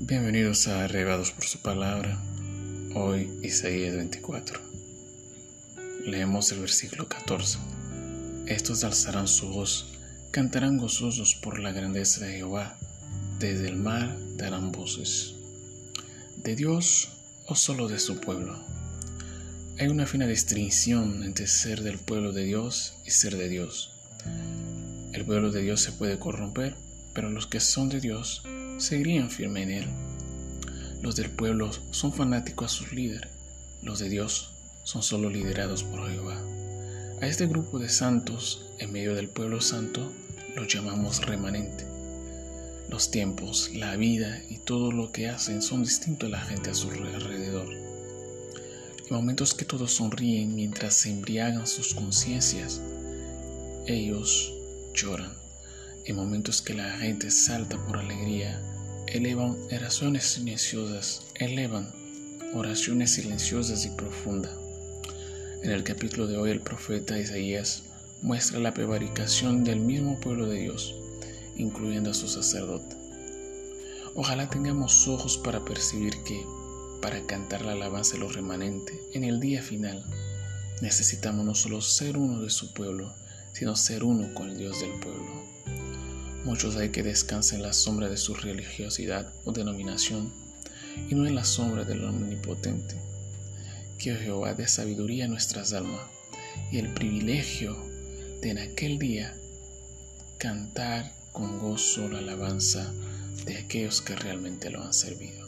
Bienvenidos a Arrebados por su palabra. Hoy Isaías 24. Leemos el versículo 14. Estos alzarán su voz, cantarán gozosos por la grandeza de Jehová. Desde el mar darán voces. ¿De Dios o solo de su pueblo? Hay una fina distinción entre ser del pueblo de Dios y ser de Dios. El pueblo de Dios se puede corromper, pero los que son de Dios seguirían firme en él. Los del pueblo son fanáticos a su líder, los de Dios son solo liderados por Jehová. A este grupo de santos en medio del pueblo santo los llamamos remanente. Los tiempos, la vida y todo lo que hacen son distintos a la gente a su alrededor. En momentos que todos sonríen mientras se embriagan sus conciencias, ellos lloran en momentos que la gente salta por alegría, elevan oraciones silenciosas, elevan oraciones silenciosas y profundas. En el capítulo de hoy el profeta Isaías muestra la prevaricación del mismo pueblo de Dios, incluyendo a su sacerdote. Ojalá tengamos ojos para percibir que, para cantar la alabanza de los remanentes en el día final, necesitamos no solo ser uno de su pueblo, sino ser uno con el Dios del pueblo. Muchos hay que descansen en la sombra de su religiosidad o denominación y no en la sombra del omnipotente. Que Jehová dé sabiduría a nuestras almas y el privilegio de en aquel día cantar con gozo la alabanza de aquellos que realmente lo han servido.